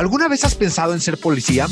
¿Alguna vez has pensado en ser policía,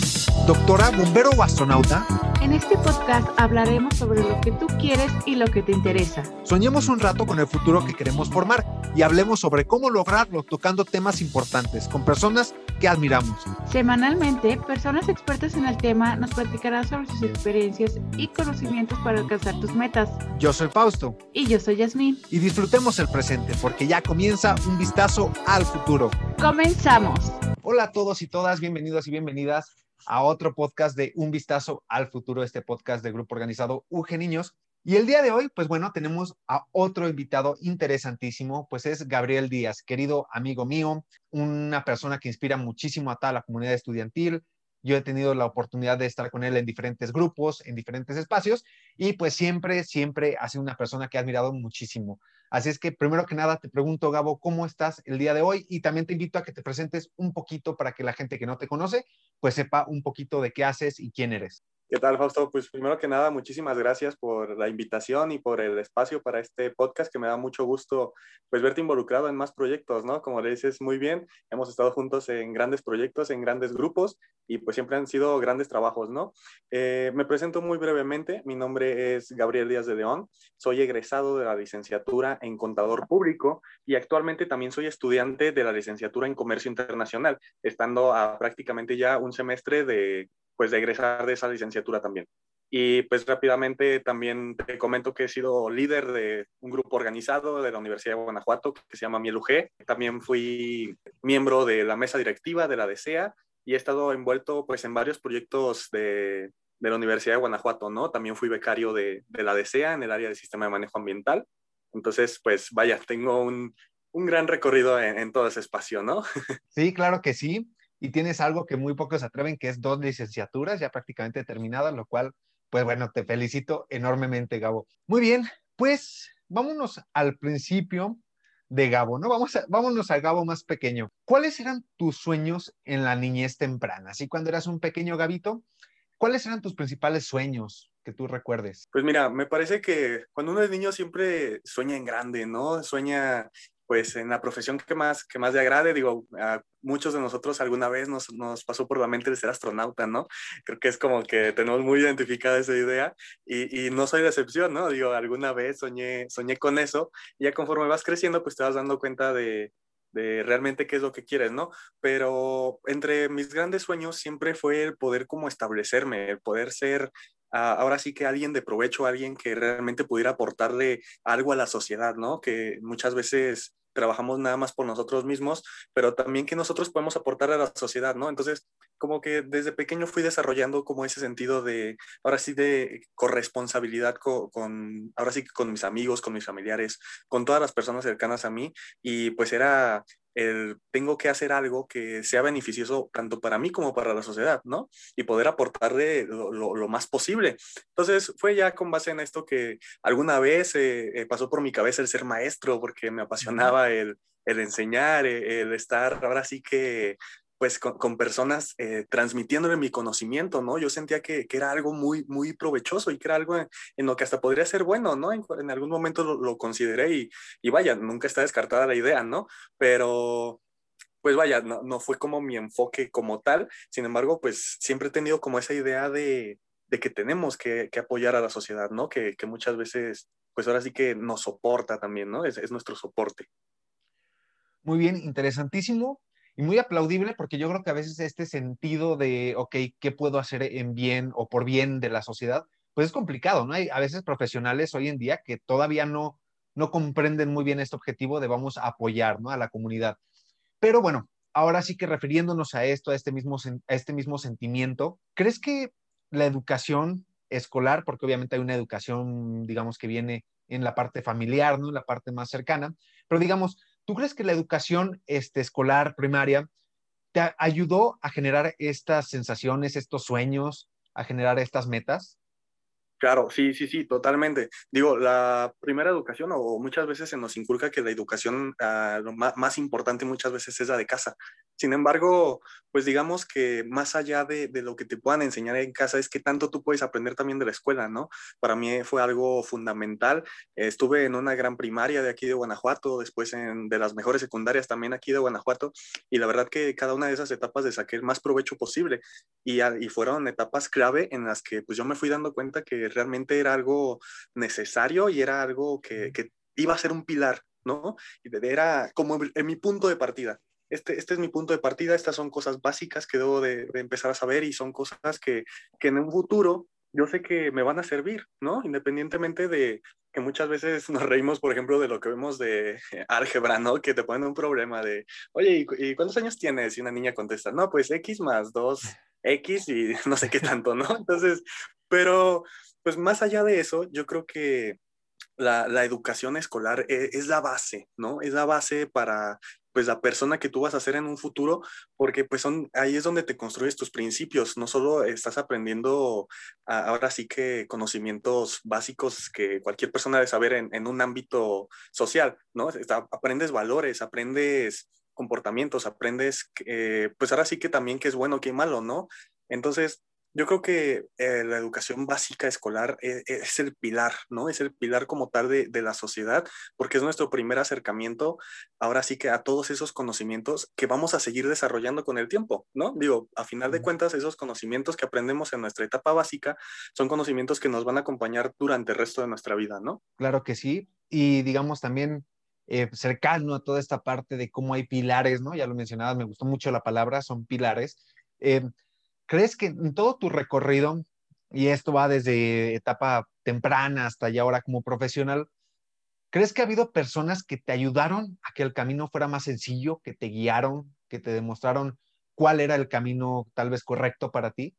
doctora, bombero o astronauta? En este podcast hablaremos sobre lo que tú quieres y lo que te interesa. Soñemos un rato con el futuro que queremos formar y hablemos sobre cómo lograrlo tocando temas importantes con personas que admiramos. Semanalmente, personas expertas en el tema nos platicarán sobre sus experiencias y conocimientos para alcanzar tus metas. Yo soy Fausto. Y yo soy Yasmín. Y disfrutemos el presente porque ya comienza un vistazo al futuro. Comenzamos. Hola a todos y todas, bienvenidos y bienvenidas a otro podcast de Un Vistazo al Futuro, este podcast del grupo organizado UG Niños. Y el día de hoy, pues bueno, tenemos a otro invitado interesantísimo, pues es Gabriel Díaz, querido amigo mío, una persona que inspira muchísimo a toda la comunidad estudiantil. Yo he tenido la oportunidad de estar con él en diferentes grupos, en diferentes espacios, y pues siempre, siempre ha sido una persona que ha admirado muchísimo. Así es que primero que nada te pregunto, Gabo, ¿cómo estás el día de hoy? Y también te invito a que te presentes un poquito para que la gente que no te conoce, pues sepa un poquito de qué haces y quién eres. ¿Qué tal, Fausto? Pues primero que nada, muchísimas gracias por la invitación y por el espacio para este podcast, que me da mucho gusto pues verte involucrado en más proyectos, ¿no? Como le dices muy bien, hemos estado juntos en grandes proyectos, en grandes grupos y pues siempre han sido grandes trabajos, ¿no? Eh, me presento muy brevemente, mi nombre es Gabriel Díaz de León, soy egresado de la licenciatura en Contador Público y actualmente también soy estudiante de la licenciatura en Comercio Internacional, estando a prácticamente ya un semestre de pues de egresar de esa licenciatura también. Y pues rápidamente también te comento que he sido líder de un grupo organizado de la Universidad de Guanajuato que se llama Miel UG. También fui miembro de la mesa directiva de la DCEA y he estado envuelto pues en varios proyectos de, de la Universidad de Guanajuato, ¿no? También fui becario de, de la DCEA en el área de sistema de manejo ambiental. Entonces, pues vaya, tengo un, un gran recorrido en, en todo ese espacio, ¿no? Sí, claro que sí y tienes algo que muy pocos atreven, que es dos licenciaturas ya prácticamente terminadas, lo cual, pues bueno, te felicito enormemente, Gabo. Muy bien, pues vámonos al principio de Gabo, ¿no? Vamos a, vámonos al Gabo más pequeño. ¿Cuáles eran tus sueños en la niñez temprana? Así cuando eras un pequeño Gabito, ¿cuáles eran tus principales sueños que tú recuerdes? Pues mira, me parece que cuando uno es niño siempre sueña en grande, ¿no? Sueña pues en la profesión que más, que más le agrade, digo, a muchos de nosotros alguna vez nos, nos, pasó por la mente de ser astronauta, ¿no? Creo que es como que tenemos muy identificada esa idea y, y no soy de excepción, ¿no? Digo, alguna vez soñé, soñé con eso y ya conforme vas creciendo, pues te vas dando cuenta de, de realmente qué es lo que quieres, ¿no? Pero entre mis grandes sueños siempre fue el poder como establecerme, el poder ser ahora sí que alguien de provecho, alguien que realmente pudiera aportarle algo a la sociedad, ¿no? Que muchas veces trabajamos nada más por nosotros mismos, pero también que nosotros podemos aportar a la sociedad, ¿no? Entonces, como que desde pequeño fui desarrollando como ese sentido de, ahora sí, de corresponsabilidad con, con ahora sí, con mis amigos, con mis familiares, con todas las personas cercanas a mí, y pues era el tengo que hacer algo que sea beneficioso tanto para mí como para la sociedad, ¿no? Y poder aportarle lo, lo, lo más posible. Entonces fue ya con base en esto que alguna vez eh, eh, pasó por mi cabeza el ser maestro porque me apasionaba el, el enseñar, el estar ahora sí que pues con, personas eh, transmitiéndole mi conocimiento, ¿no? Yo sentía que, que, era algo muy, muy provechoso y que era algo en, lo que hasta podría ser bueno, ¿no? En, en algún momento lo, lo consideré y, y, vaya, nunca está descartada la idea, ¿no? Pero pues vaya, no, no, fue como mi enfoque como tal, sin embargo, pues siempre he tenido como esa idea de, de que tenemos que, que, apoyar a la sociedad, ¿no? Que, que, muchas veces, pues ahora sí que nos soporta también, ¿no? Es, es nuestro soporte. Muy bien, interesantísimo y muy aplaudible porque yo creo que a veces este sentido de, ok, ¿qué puedo hacer en bien o por bien de la sociedad? Pues es complicado, ¿no? Hay a veces profesionales hoy en día que todavía no, no comprenden muy bien este objetivo de vamos a apoyar, ¿no? A la comunidad. Pero bueno, ahora sí que refiriéndonos a esto, a este mismo, a este mismo sentimiento, ¿crees que la educación escolar, porque obviamente hay una educación, digamos, que viene en la parte familiar, ¿no? En la parte más cercana, pero digamos, ¿Tú crees que la educación este, escolar primaria te ayudó a generar estas sensaciones, estos sueños, a generar estas metas? Claro, sí, sí, sí, totalmente. Digo, la primera educación, o muchas veces se nos inculca que la educación ah, lo más, importante muchas veces es la de casa. Sin embargo, pues digamos que más allá de, lo que te puedan enseñar en casa, es que tanto tú puedes aprender también de la escuela, ¿no? Para mí fue algo fundamental. Estuve en una gran primaria de aquí de Guanajuato, después en, de las mejores secundarias también aquí de Guanajuato, y la verdad que cada una de esas etapas de saqué el más provecho posible. Y, y fueron etapas clave en las que pues yo me fui dando cuenta que realmente era algo necesario y era algo que, iba a ser un pilar, ¿no? Era como en mi punto de partida. Este, este es mi punto de partida, estas son cosas básicas que debo de, empezar a saber y son cosas que, que en un futuro yo sé que me van a servir, ¿no? Independientemente de que muchas veces nos reímos, por ejemplo, de lo que vemos de álgebra, ¿no? Que te ponen un problema de, oye, ¿y, cuántos años tienes? Y una niña contesta, no, pues X más 2X y no sé qué tanto, ¿no? Entonces, pero pues más allá de eso, yo creo que la, la educación escolar es, es, la base, ¿no? Es la base para pues la persona que tú vas a ser en un futuro, porque pues son, ahí es donde te construyes tus principios, no solo estás aprendiendo ahora sí que conocimientos básicos que cualquier persona debe saber en, en un ámbito social, ¿no? aprendes valores, aprendes comportamientos, aprendes, eh, pues ahora sí que también qué es bueno, qué es malo, ¿no? Entonces, yo creo que eh, la educación básica escolar e, e, es, el pilar, ¿no? Es el pilar como tal de, la sociedad, porque es nuestro primer acercamiento, ahora sí que a todos esos conocimientos que vamos a seguir desarrollando con el tiempo, ¿no? Digo, a final de cuentas, esos conocimientos que aprendemos en nuestra etapa básica son conocimientos que nos van a acompañar durante el resto de nuestra vida, ¿no? Claro que sí, y digamos también eh, cercano a toda esta parte de cómo hay pilares, ¿no? Ya lo mencionabas, me gustó mucho la palabra, son pilares. Eh, ¿Crees que en todo tu recorrido, y esto va desde etapa temprana hasta ya ahora como profesional, ¿crees que ha habido personas que te ayudaron a que el camino fuera más sencillo, que te guiaron, que te demostraron cuál era el camino tal vez correcto para ti?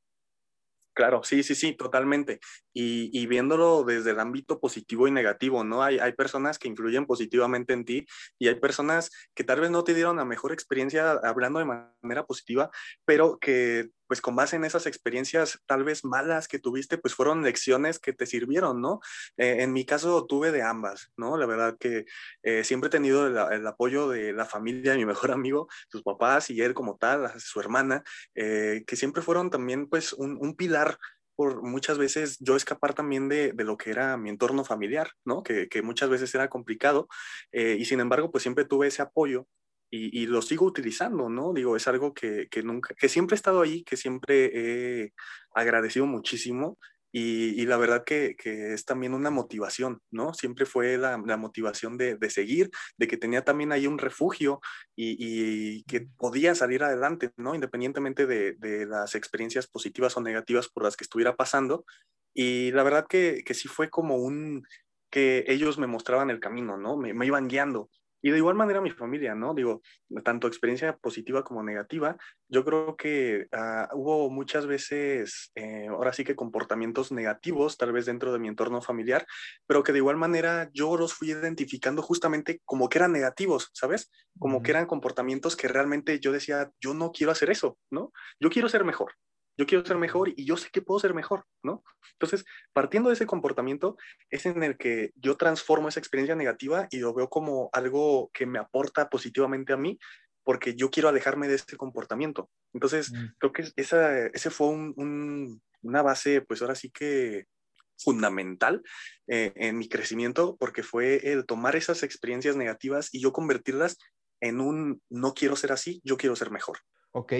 Claro, sí, sí, sí, totalmente. Y, viéndolo desde el ámbito positivo y negativo, ¿no? Hay, hay personas que influyen positivamente en ti y hay personas que tal vez no te dieron la mejor experiencia hablando de manera positiva, pero que pues con base en esas experiencias tal vez malas que tuviste, pues fueron lecciones que te sirvieron, ¿no? Eh, en mi caso tuve de ambas, ¿no? La verdad que eh, siempre he tenido el, apoyo de la familia de mi mejor amigo, sus papás y él como tal, su hermana, eh, que siempre fueron también pues un, pilar por muchas veces yo escapar también de, lo que era mi entorno familiar, ¿no? Que, que muchas veces era complicado y sin embargo pues siempre tuve ese apoyo y, lo sigo utilizando, ¿no? Digo, es algo que, que, nunca, que siempre he estado ahí, que siempre he agradecido muchísimo y, y la verdad que, que, es también una motivación, ¿no? Siempre fue la, la motivación de, de, seguir, de que tenía también ahí un refugio y, y que podía salir adelante, ¿no? Independientemente de, de, las experiencias positivas o negativas por las que estuviera pasando. Y la verdad que, que sí fue como un, que ellos me mostraban el camino, ¿no? Me, me iban guiando. Y de igual manera mi familia, ¿no? Digo, tanto experiencia positiva como negativa, yo creo que ah, hubo muchas veces, eh, ahora sí que comportamientos negativos, tal vez dentro de mi entorno familiar, pero que de igual manera yo los fui identificando justamente como que eran negativos, ¿sabes? Como que eran comportamientos que realmente yo decía, yo no quiero hacer eso, ¿no? Yo quiero ser mejor, yo quiero ser mejor y yo sé que puedo ser mejor, ¿no? Entonces, partiendo de ese comportamiento, es en el que yo transformo esa experiencia negativa y lo veo como algo que me aporta positivamente a mí, porque yo quiero alejarme de ese comportamiento. Entonces, mm. creo que esa, ese fue un, una base, pues ahora sí que fundamental eh, en mi crecimiento, porque fue el tomar esas experiencias negativas y yo convertirlas en un no quiero ser así, yo quiero ser mejor. Ok,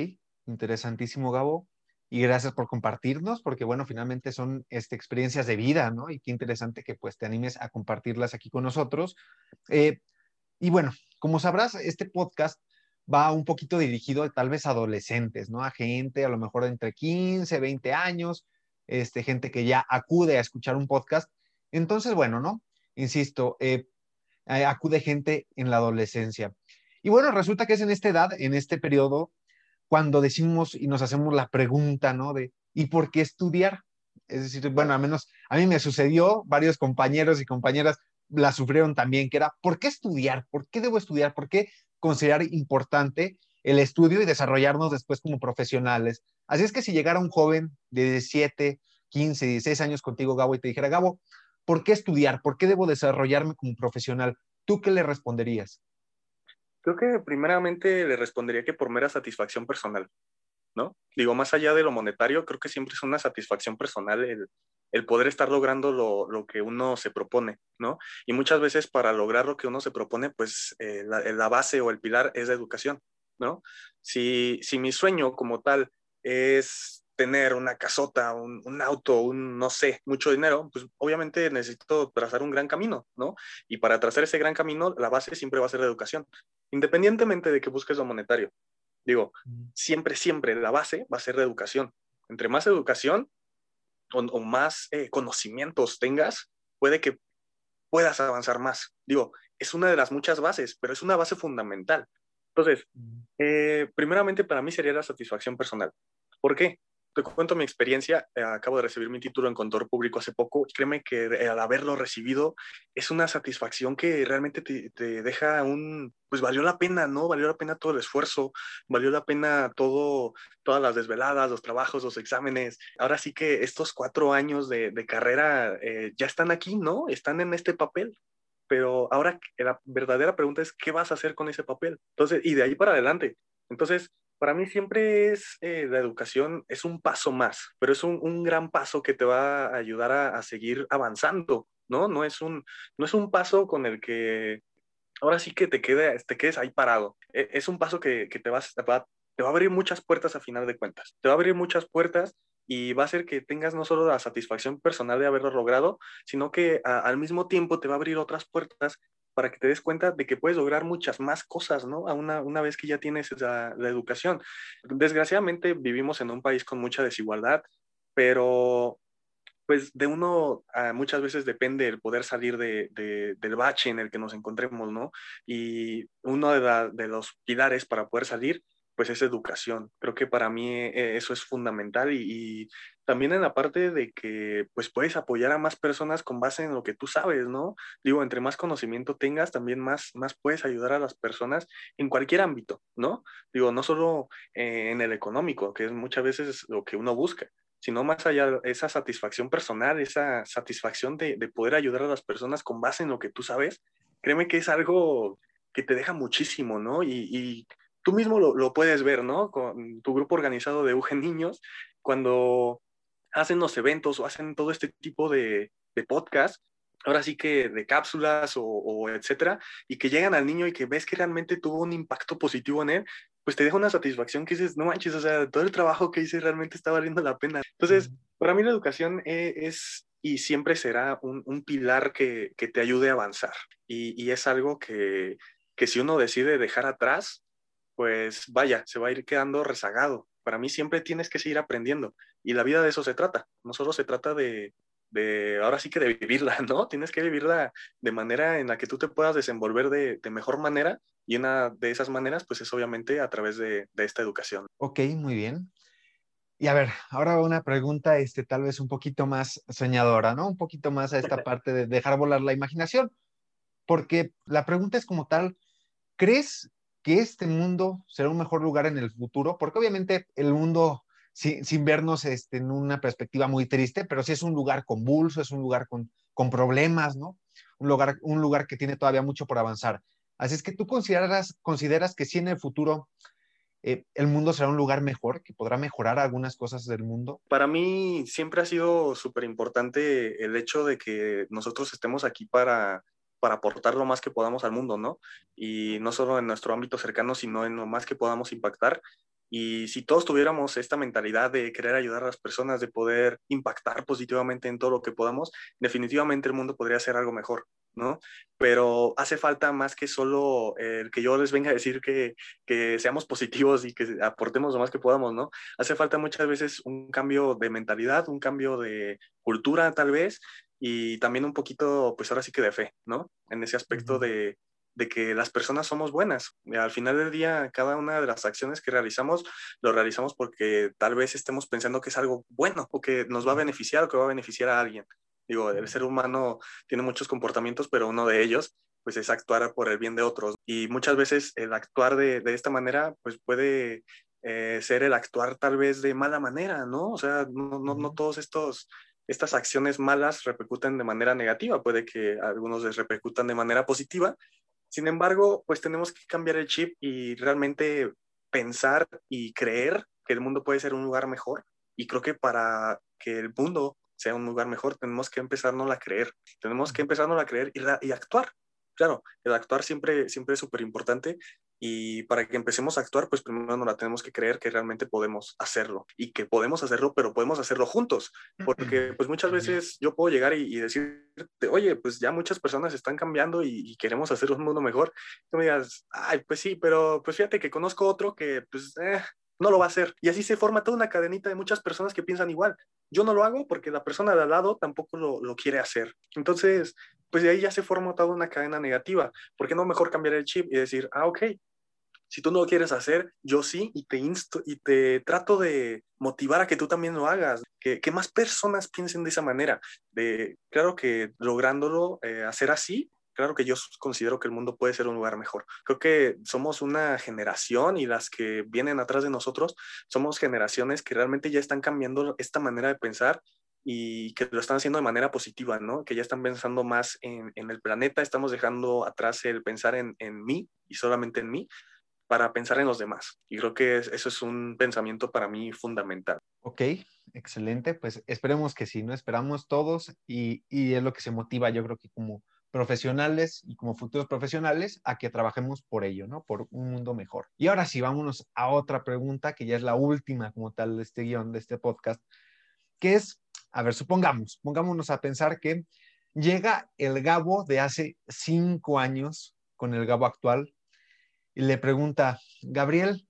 interesantísimo, Gabo y gracias por compartirnos, porque bueno, finalmente son este, experiencias de vida, ¿no? Y qué interesante que pues te animes a compartirlas aquí con nosotros. Eh, y bueno, como sabrás, este podcast va un poquito dirigido tal vez a adolescentes, ¿no? A gente a lo mejor entre 15, 20 años, este, gente que ya acude a escuchar un podcast. Entonces, bueno, ¿no? Insisto, eh, eh, acude gente en la adolescencia. Y bueno, resulta que es en esta edad, en este periodo, cuando decimos y nos hacemos la pregunta, ¿no? De, ¿y por qué estudiar? Es decir, bueno, al menos a mí me sucedió, varios compañeros y compañeras la sufrieron también, que era, ¿por qué estudiar? ¿Por qué debo estudiar? ¿Por qué considerar importante el estudio y desarrollarnos después como profesionales? Así es que si llegara un joven de 17, 15, 16 años contigo, Gabo, y te dijera, Gabo, ¿por qué estudiar? ¿Por qué debo desarrollarme como profesional? ¿Tú qué le responderías? Creo que primeramente le respondería que por mera satisfacción personal, ¿no? Digo, más allá de lo monetario, creo que siempre es una satisfacción personal el, el poder estar logrando lo, lo, que uno se propone, ¿no? Y muchas veces para lograr lo que uno se propone, pues eh, la, la, base o el pilar es la educación, ¿no? Si, si mi sueño como tal es tener una casota, un, un, auto, un, no sé, mucho dinero, pues obviamente necesito trazar un gran camino, ¿no? Y para trazar ese gran camino, la base siempre va a ser la educación, independientemente de que busques lo monetario. Digo, siempre, siempre la base va a ser la educación. Entre más educación o, o más eh, conocimientos tengas, puede que puedas avanzar más. Digo, es una de las muchas bases, pero es una base fundamental. Entonces, eh, primeramente para mí sería la satisfacción personal. ¿Por qué? Te cuento mi experiencia. Eh, acabo de recibir mi título en contador público hace poco. Créeme que al haberlo recibido es una satisfacción que realmente te, te, deja un, pues valió la pena, ¿no? Valió la pena todo el esfuerzo, valió la pena todo, todas las desveladas, los trabajos, los exámenes. Ahora sí que estos cuatro años de, de carrera eh, ya están aquí, ¿no? Están en este papel pero ahora la verdadera pregunta es, ¿qué vas a hacer con ese papel? Entonces, y de ahí para adelante. Entonces, para mí siempre es, eh, la educación es un paso más, pero es un, un gran paso que te va a ayudar a, seguir avanzando, ¿no? No es, un, no es un paso con el que ahora sí que te, quede, te quedes ahí parado. E, es un paso que, que te, vas, te, va, te va a abrir muchas puertas a final de cuentas. Te va a abrir muchas puertas y va a hacer que tengas no solo la satisfacción personal de haberlo logrado, sino que al mismo tiempo te va a abrir otras puertas para que te des cuenta de que puedes lograr muchas más cosas, ¿no? A una, una vez que ya tienes la, educación. Desgraciadamente vivimos en un país con mucha desigualdad, pero pues de uno muchas veces depende el poder salir de, de, del bache en el que nos encontremos, ¿no? Y uno de, de los pilares para poder salir pues es educación. Creo que para mí eh, eso es fundamental y, también en la parte de que pues puedes apoyar a más personas con base en lo que tú sabes, ¿no? Digo, entre más conocimiento tengas, también más, más puedes ayudar a las personas en cualquier ámbito, ¿no? Digo, no solo eh, en el económico, que es muchas veces lo que uno busca, sino más allá esa satisfacción personal, esa satisfacción de, de poder ayudar a las personas con base en lo que tú sabes, créeme que es algo que te deja muchísimo, ¿no? Y tú mismo lo, lo, puedes ver, ¿no? Con tu grupo organizado de UG Niños, cuando hacen los eventos o hacen todo este tipo de, de podcast, ahora sí que de cápsulas o, o, etcétera, y que llegan al niño y que ves que realmente tuvo un impacto positivo en él, pues te deja una satisfacción que dices, no manches, o sea, todo el trabajo que hice realmente está valiendo la pena. Entonces, para mí la educación es, es y siempre será un, un pilar que, que, te ayude a avanzar. Y, y es algo que, que si uno decide dejar atrás, pues vaya, se va a ir quedando rezagado. Para mí siempre tienes que seguir aprendiendo y la vida de eso se trata. No solo se trata de, de ahora sí que de vivirla, ¿no? Tienes que vivirla de manera en la que tú te puedas desenvolver de, de mejor manera y una de esas maneras pues es obviamente a través de, de esta educación. Ok, muy bien. Y a ver, ahora una pregunta, este, tal vez un poquito más soñadora, ¿no? Un poquito más a esta parte de dejar volar la imaginación, porque la pregunta es como tal, ¿crees que este mundo será un mejor lugar en el futuro? Porque obviamente el mundo, sin, sin vernos este, en una perspectiva muy triste, pero sí es un lugar convulso, es un lugar con, con problemas, ¿no? Un lugar, un lugar que tiene todavía mucho por avanzar. Así es que tú consideras, consideras que sí en el futuro eh, el mundo será un lugar mejor, que podrá mejorar algunas cosas del mundo? Para mí siempre ha sido súper importante el hecho de que nosotros estemos aquí para, para aportar lo más que podamos al mundo, ¿no? Y no solo en nuestro ámbito cercano, sino en lo más que podamos impactar. Y si todos tuviéramos esta mentalidad de querer ayudar a las personas, de poder impactar positivamente en todo lo que podamos, definitivamente el mundo podría ser algo mejor. ¿no? Pero hace falta más que solo el que yo les venga a decir que, seamos positivos y que aportemos lo más que podamos, ¿no? Hace falta muchas veces un cambio de mentalidad, un cambio de cultura tal vez y también un poquito, pues ahora sí que de fe, ¿no? En ese aspecto de, de que las personas somos buenas. Al final del día, cada una de las acciones que realizamos, lo realizamos porque tal vez estemos pensando que es algo bueno o que nos va a beneficiar o que va a beneficiar a alguien. Digo, el ser humano tiene muchos comportamientos, pero uno de ellos pues es actuar por el bien de otros. Y muchas veces el actuar de, de esta manera pues puede eh, ser el actuar tal vez de mala manera, ¿no? O sea, no, no, no todos estos estas acciones malas repercuten de manera negativa, puede que algunos les repercutan de manera positiva. Sin embargo, pues tenemos que cambiar el chip y realmente pensar y creer que el mundo puede ser un lugar mejor. Y creo que para que el mundo sea un lugar mejor, tenemos que empezarnos a creer. Tenemos que empezarnos a creer y, y actuar. Claro, el actuar siempre, siempre es súper importante y para que empecemos a actuar, pues primero nos la tenemos que creer que realmente podemos hacerlo y que podemos hacerlo, pero podemos hacerlo juntos. Porque pues muchas veces yo puedo llegar y, decirte, oye, pues ya muchas personas están cambiando y, queremos hacer un mundo mejor. tú me digas, ay, pues sí, pero pues fíjate que conozco otro que pues eh, no lo va a hacer. Y así se forma toda una cadenita de muchas personas que piensan igual. Yo no lo hago porque la persona de al lado tampoco lo, lo quiere hacer. Entonces, pues de ahí ya se forma toda una cadena negativa. ¿Por qué no mejor cambiar el chip y decir, ah, ok, si tú no lo quieres hacer, yo sí, y te insto y te trato de motivar a que tú también lo hagas, que, que más personas piensen de esa manera. De, claro que lográndolo eh, hacer así, claro que yo considero que el mundo puede ser un lugar mejor. Creo que somos una generación y las que vienen atrás de nosotros somos generaciones que realmente ya están cambiando esta manera de pensar y que lo están haciendo de manera positiva, ¿no? Que ya están pensando más en, en el planeta, estamos dejando atrás el pensar en, en mí y solamente en mí para pensar en los demás. Y creo que eso es un pensamiento para mí fundamental. Ok, excelente. Pues esperemos que sí, ¿no? Esperamos todos y, y es lo que se motiva, yo creo que como profesionales y como futuros profesionales a que trabajemos por ello, ¿no? Por un mundo mejor. Y ahora sí, vámonos a otra pregunta que ya es la última como tal de este guion, de este podcast, que es, a ver, supongamos, pongámonos a pensar que llega el Gabo de hace cinco años con el Gabo actual y le pregunta, Gabriel,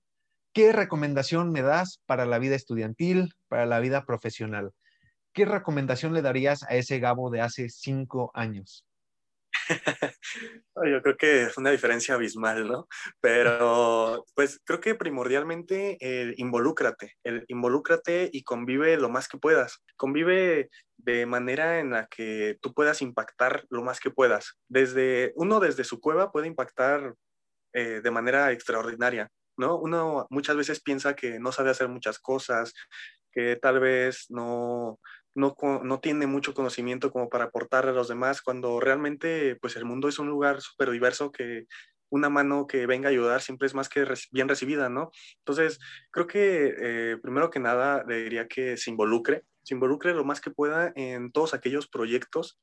¿qué recomendación me das para la vida estudiantil, para la vida profesional? ¿Qué recomendación le darías a ese Gabo de hace cinco años? Yo creo que es una diferencia abismal, ¿no? Pero pues creo que primordialmente el involúcrate, el involúcrate y convive lo más que puedas. Convive de manera en la que tú puedas impactar lo más que puedas. Desde uno desde su cueva puede impactar eh, de manera extraordinaria, ¿no? Uno muchas veces piensa que no sabe hacer muchas cosas, que tal vez no, no, no tiene mucho conocimiento como para aportar a los demás, cuando realmente pues el mundo es un lugar súper diverso que una mano que venga a ayudar siempre es más que bien recibida, ¿no? Entonces, creo que eh, primero que nada le diría que se involucre, se involucre lo más que pueda en todos aquellos proyectos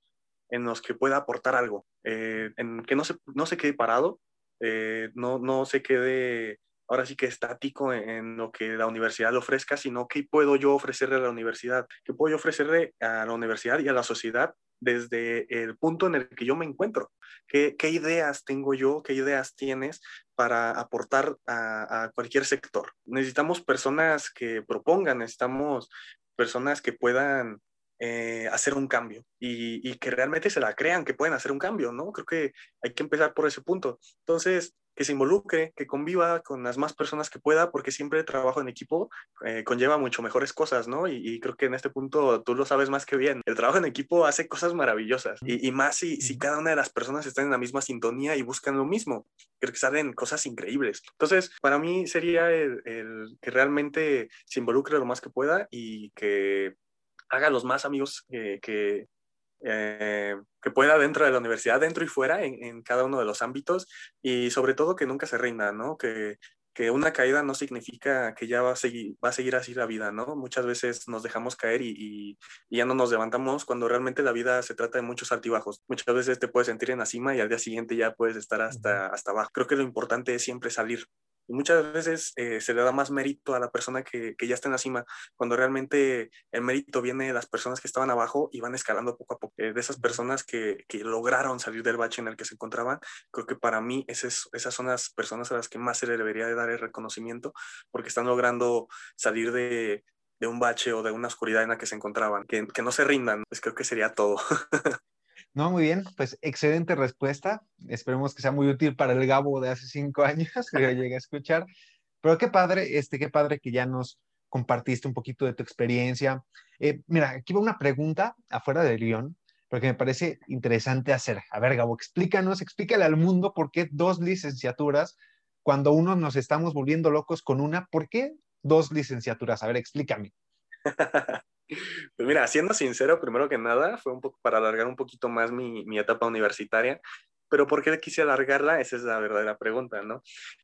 en los que pueda aportar algo, eh, en que no se, no se quede parado, eh, no, no se quede ahora sí que estático en, lo que la universidad le ofrezca, sino qué puedo yo ofrecerle a la universidad, qué puedo yo ofrecerle a la universidad y a la sociedad desde el punto en el que yo me encuentro. ¿Qué, qué ideas tengo yo? ¿Qué ideas tienes para aportar a, a, cualquier sector? Necesitamos personas que propongan, necesitamos personas que puedan eh, hacer un cambio y, y, que realmente se la crean que pueden hacer un cambio, ¿no? Creo que hay que empezar por ese punto. Entonces, que se involucre, que conviva con las más personas que pueda, porque siempre el trabajo en equipo eh, conlleva mucho mejores cosas, ¿no? Y, creo que en este punto tú lo sabes más que bien. El trabajo en equipo hace cosas maravillosas y, y más si, si cada una de las personas están en la misma sintonía y buscan lo mismo. Creo que salen cosas increíbles. Entonces, para mí sería el, el que realmente se involucre lo más que pueda y que haga los más amigos que, eh, que, pueda dentro de la universidad, dentro y fuera, en, cada uno de los ámbitos, y sobre todo que nunca se rinda, ¿no? Que, que una caída no significa que ya va a, seguir, va a seguir así la vida, ¿no? Muchas veces nos dejamos caer y, y, y, ya no nos levantamos cuando realmente la vida se trata de muchos altibajos. Muchas veces te puedes sentir en la cima y al día siguiente ya puedes estar hasta, hasta abajo. Creo que lo importante es siempre salir, y muchas veces eh, se le da más mérito a la persona que, que, ya está en la cima, cuando realmente el mérito viene de las personas que estaban abajo y van escalando poco a poco. Eh, de esas personas que, que, lograron salir del bache en el que se encontraban, creo que para mí esas, esas son las personas a las que más se le debería de dar el reconocimiento, porque están logrando salir de, de un bache o de una oscuridad en la que se encontraban. Que, que no se rindan, pues creo que sería todo. No, muy bien, pues excelente respuesta. Esperemos que sea muy útil para el Gabo de hace cinco años que yo llegué a escuchar. Pero qué padre, este, qué padre que ya nos compartiste un poquito de tu experiencia. Eh, mira, aquí va una pregunta afuera del guion, porque me parece interesante hacer. A ver, Gabo, explícanos, explícale al mundo por qué dos licenciaturas cuando uno nos estamos volviendo locos con una, ¿por qué dos licenciaturas? A ver, explícame. Pues mira, siendo sincero, primero que nada, fue un poco para alargar un poquito más mi, mi etapa universitaria pero ¿por qué quise alargarla? Esa es la verdadera pregunta, ¿no?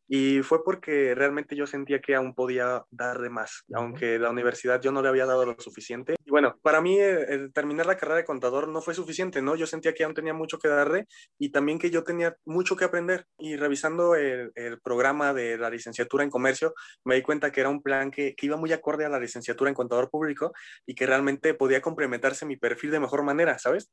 Y fue porque realmente yo sentía que aún podía darle más, aunque la universidad yo no le había dado lo suficiente. Y bueno, para mí eh, terminar la carrera de contador no fue suficiente, ¿no? Yo sentía que aún tenía mucho que darle y también que yo tenía mucho que aprender. Y revisando el, programa de la licenciatura en comercio, me di cuenta que era un plan que, que iba muy acorde a la licenciatura en contador público y que realmente podía complementarse mi perfil de mejor manera, ¿sabes?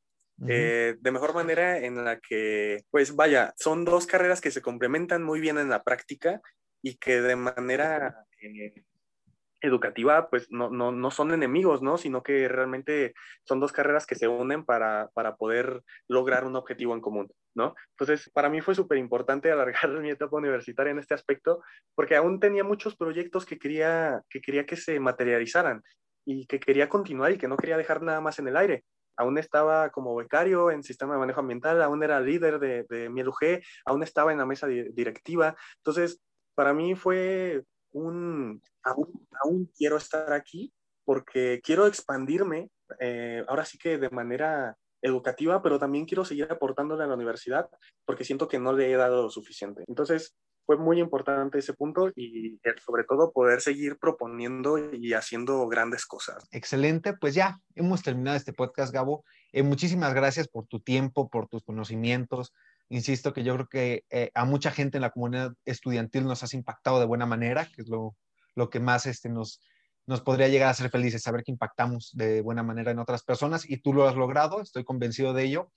Eh, de mejor manera en la que, pues vaya, son dos carreras que se complementan muy bien en la práctica y que de manera eh, educativa, pues no, no, no, son enemigos, ¿no? Sino que realmente son dos carreras que se unen para, para poder lograr un objetivo en común, ¿no? Entonces, para mí fue súper importante alargar mi etapa universitaria en este aspecto, porque aún tenía muchos proyectos que quería, que quería que se materializaran y que quería continuar y que no quería dejar nada más en el aire aún estaba como becario en sistema de manejo ambiental, aún era líder de, de mi LUG, aún estaba en la mesa directiva. Entonces, para mí fue un, aún, quiero estar aquí porque quiero expandirme, eh, ahora sí que de manera educativa, pero también quiero seguir aportándole a la universidad porque siento que no le he dado lo suficiente. Entonces, fue muy importante ese punto y sobre todo poder seguir proponiendo y haciendo grandes cosas. Excelente, pues ya hemos terminado este podcast, Gabo. Eh, muchísimas gracias por tu tiempo, por tus conocimientos. Insisto que yo creo que eh, a mucha gente en la comunidad estudiantil nos has impactado de buena manera, que es lo, lo que más este, nos, nos podría llegar a ser felices, saber que impactamos de buena manera en otras personas y tú lo has logrado, estoy convencido de ello.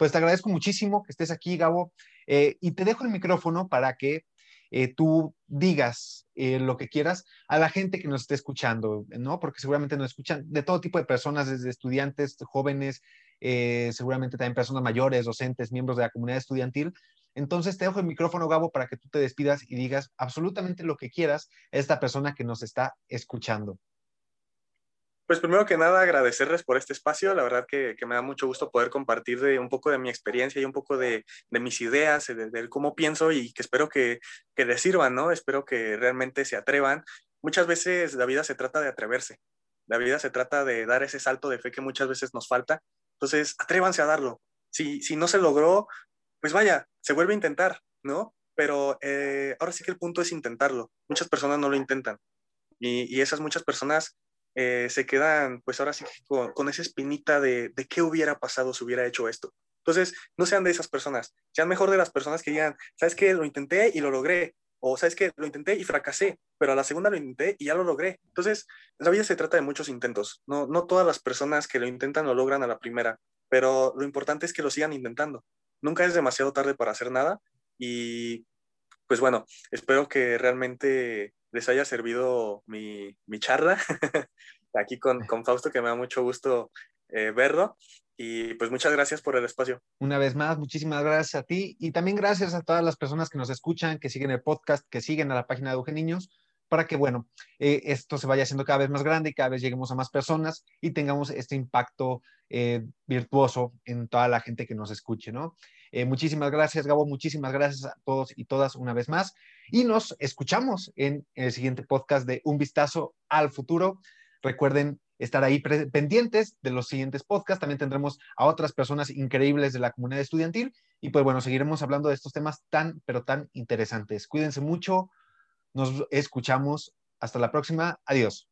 Pues te agradezco muchísimo que estés aquí, Gabo, eh, y te dejo el micrófono para que eh, tú digas eh, lo que quieras a la gente que nos esté escuchando, ¿no? Porque seguramente nos escuchan de todo tipo de personas, desde estudiantes, jóvenes, seguramente también personas mayores, docentes, miembros de la comunidad estudiantil. Entonces te dejo el micrófono, Gabo, para que tú te despidas y digas absolutamente lo que quieras a esta persona que nos está escuchando. Pues primero que nada, agradecerles por este espacio. La verdad que, me da mucho gusto poder compartir de, un poco de mi experiencia y un poco de, mis ideas, de, cómo pienso y que espero que, que les sirvan, ¿no? Espero que realmente se atrevan. Muchas veces la vida se trata de atreverse. La vida se trata de dar ese salto de fe que muchas veces nos falta. Entonces, atrévanse a darlo. Si, si no se logró, pues vaya, se vuelve a intentar, ¿no? Pero eh, ahora sí que el punto es intentarlo. Muchas personas no lo intentan. Y, y esas muchas personas eh, se quedan, pues ahora sí con, esa espinita de, de, qué hubiera pasado si hubiera hecho esto. Entonces, no sean de esas personas, sean mejor de las personas que digan, ¿sabes qué? Lo intenté y lo logré. O sabes qué? Lo intenté y fracasé, pero a la segunda lo intenté y ya lo logré. Entonces, la vida se trata de muchos intentos. No, no todas las personas que lo intentan lo logran a la primera, pero lo importante es que lo sigan intentando. Nunca es demasiado tarde para hacer nada y pues bueno, espero que realmente les haya servido mi, mi charla aquí con, con, Fausto, que me da mucho gusto eh, verlo. Y pues muchas gracias por el espacio. Una vez más, muchísimas gracias a ti y también gracias a todas las personas que nos escuchan, que siguen el podcast, que siguen a la página de Eugen Niños, para que, bueno, eh, esto se vaya haciendo cada vez más grande y cada vez lleguemos a más personas y tengamos este impacto eh, virtuoso en toda la gente que nos escuche, ¿no? Eh, muchísimas gracias, Gabo. Muchísimas gracias a todos y todas una vez más. Y nos escuchamos en el siguiente podcast de Un Vistazo al Futuro. Recuerden estar ahí pendientes de los siguientes podcasts. También tendremos a otras personas increíbles de la comunidad estudiantil. Y pues bueno, seguiremos hablando de estos temas tan, pero tan interesantes. Cuídense mucho. Nos escuchamos. Hasta la próxima. Adiós.